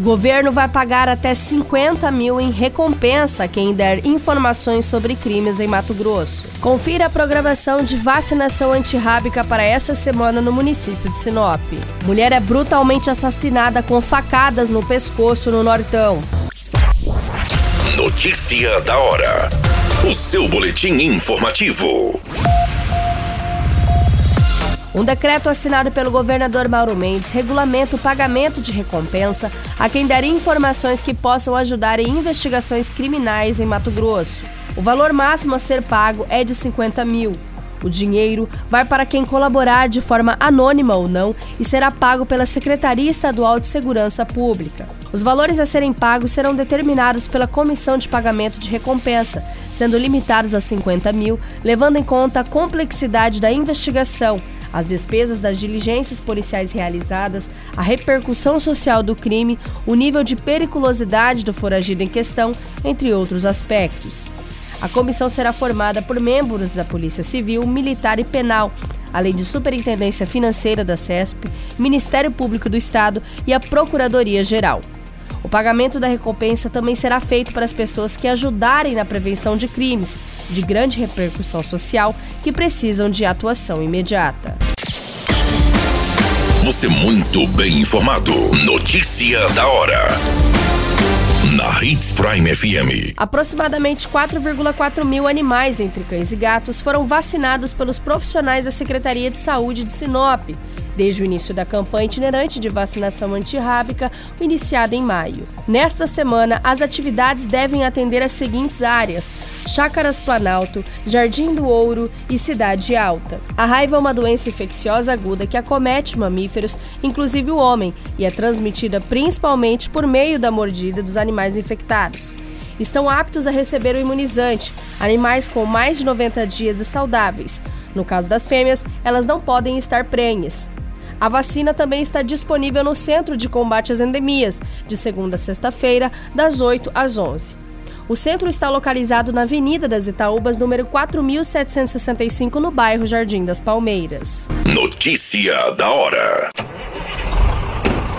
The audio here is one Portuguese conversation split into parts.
O governo vai pagar até 50 mil em recompensa a quem der informações sobre crimes em Mato Grosso. Confira a programação de vacinação antirrábica para essa semana no município de Sinop. Mulher é brutalmente assassinada com facadas no pescoço no Nortão. Notícia da hora. O seu boletim informativo. Um decreto assinado pelo governador Mauro Mendes regulamenta o pagamento de recompensa a quem der informações que possam ajudar em investigações criminais em Mato Grosso. O valor máximo a ser pago é de 50 mil. O dinheiro vai para quem colaborar de forma anônima ou não e será pago pela Secretaria Estadual de Segurança Pública. Os valores a serem pagos serão determinados pela Comissão de Pagamento de Recompensa, sendo limitados a 50 mil, levando em conta a complexidade da investigação as despesas das diligências policiais realizadas, a repercussão social do crime, o nível de periculosidade do foragido em questão, entre outros aspectos. A comissão será formada por membros da Polícia Civil, Militar e Penal, além de Superintendência Financeira da CESP, Ministério Público do Estado e a Procuradoria Geral. O pagamento da recompensa também será feito para as pessoas que ajudarem na prevenção de crimes de grande repercussão social que precisam de atuação imediata. Você muito bem informado. Notícia da hora. Na Hits Prime FM. Aproximadamente 4,4 mil animais, entre cães e gatos, foram vacinados pelos profissionais da Secretaria de Saúde de Sinop desde o início da campanha itinerante de vacinação antirrábica, iniciada em maio. Nesta semana, as atividades devem atender as seguintes áreas: Chácaras Planalto, Jardim do Ouro e Cidade Alta. A raiva é uma doença infecciosa aguda que acomete mamíferos, inclusive o homem, e é transmitida principalmente por meio da mordida dos animais infectados estão aptos a receber o imunizante, animais com mais de 90 dias e saudáveis. No caso das fêmeas, elas não podem estar prenhes. A vacina também está disponível no Centro de Combate às Endemias, de segunda a sexta-feira, das 8 às 11. O centro está localizado na Avenida das Itaúbas, número 4765, no bairro Jardim das Palmeiras. Notícia da hora.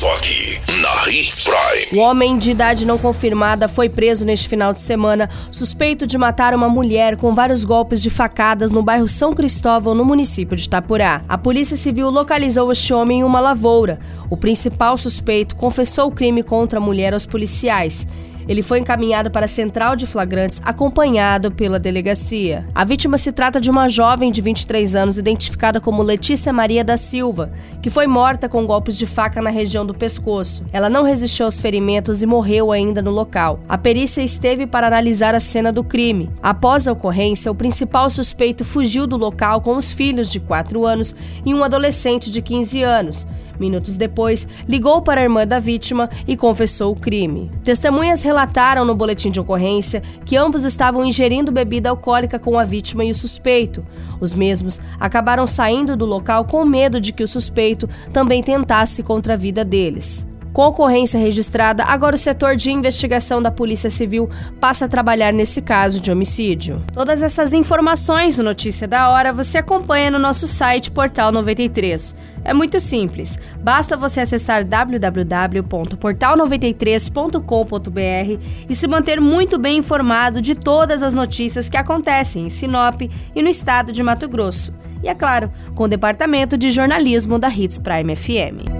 Só aqui, na Hits Prime. O homem de idade não confirmada foi preso neste final de semana, suspeito de matar uma mulher com vários golpes de facadas no bairro São Cristóvão, no município de Itapurá. A Polícia Civil localizou este homem em uma lavoura. O principal suspeito confessou o crime contra a mulher aos policiais. Ele foi encaminhado para a central de flagrantes, acompanhado pela delegacia. A vítima se trata de uma jovem de 23 anos, identificada como Letícia Maria da Silva, que foi morta com golpes de faca na região do pescoço. Ela não resistiu aos ferimentos e morreu ainda no local. A perícia esteve para analisar a cena do crime. Após a ocorrência, o principal suspeito fugiu do local com os filhos de 4 anos e um adolescente de 15 anos. Minutos depois, ligou para a irmã da vítima e confessou o crime. Testemunhas relataram no boletim de ocorrência que ambos estavam ingerindo bebida alcoólica com a vítima e o suspeito. Os mesmos acabaram saindo do local com medo de que o suspeito também tentasse contra a vida deles. Com ocorrência registrada, agora o setor de investigação da Polícia Civil passa a trabalhar nesse caso de homicídio. Todas essas informações no Notícia da Hora você acompanha no nosso site Portal 93. É muito simples, basta você acessar www.portal93.com.br e se manter muito bem informado de todas as notícias que acontecem em Sinop e no estado de Mato Grosso. E é claro, com o departamento de jornalismo da Hits Prime FM.